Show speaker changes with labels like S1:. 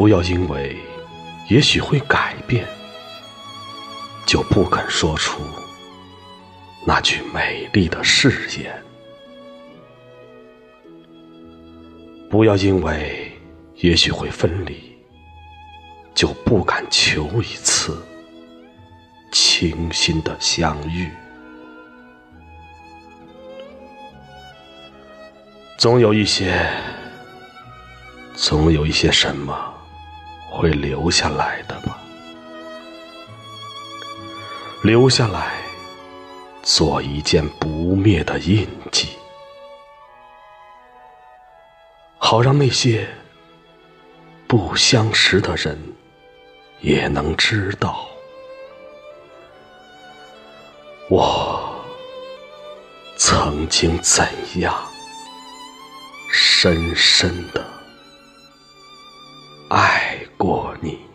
S1: 不要因为也许会改变，就不肯说出那句美丽的誓言。不要因为也许会分离，就不敢求一次清新的相遇。总有一些，总有一些什么会留下来的吧，留下来做一件不灭的印记，好让那些不相识的人也能知道，我曾经怎样。深深的爱过你。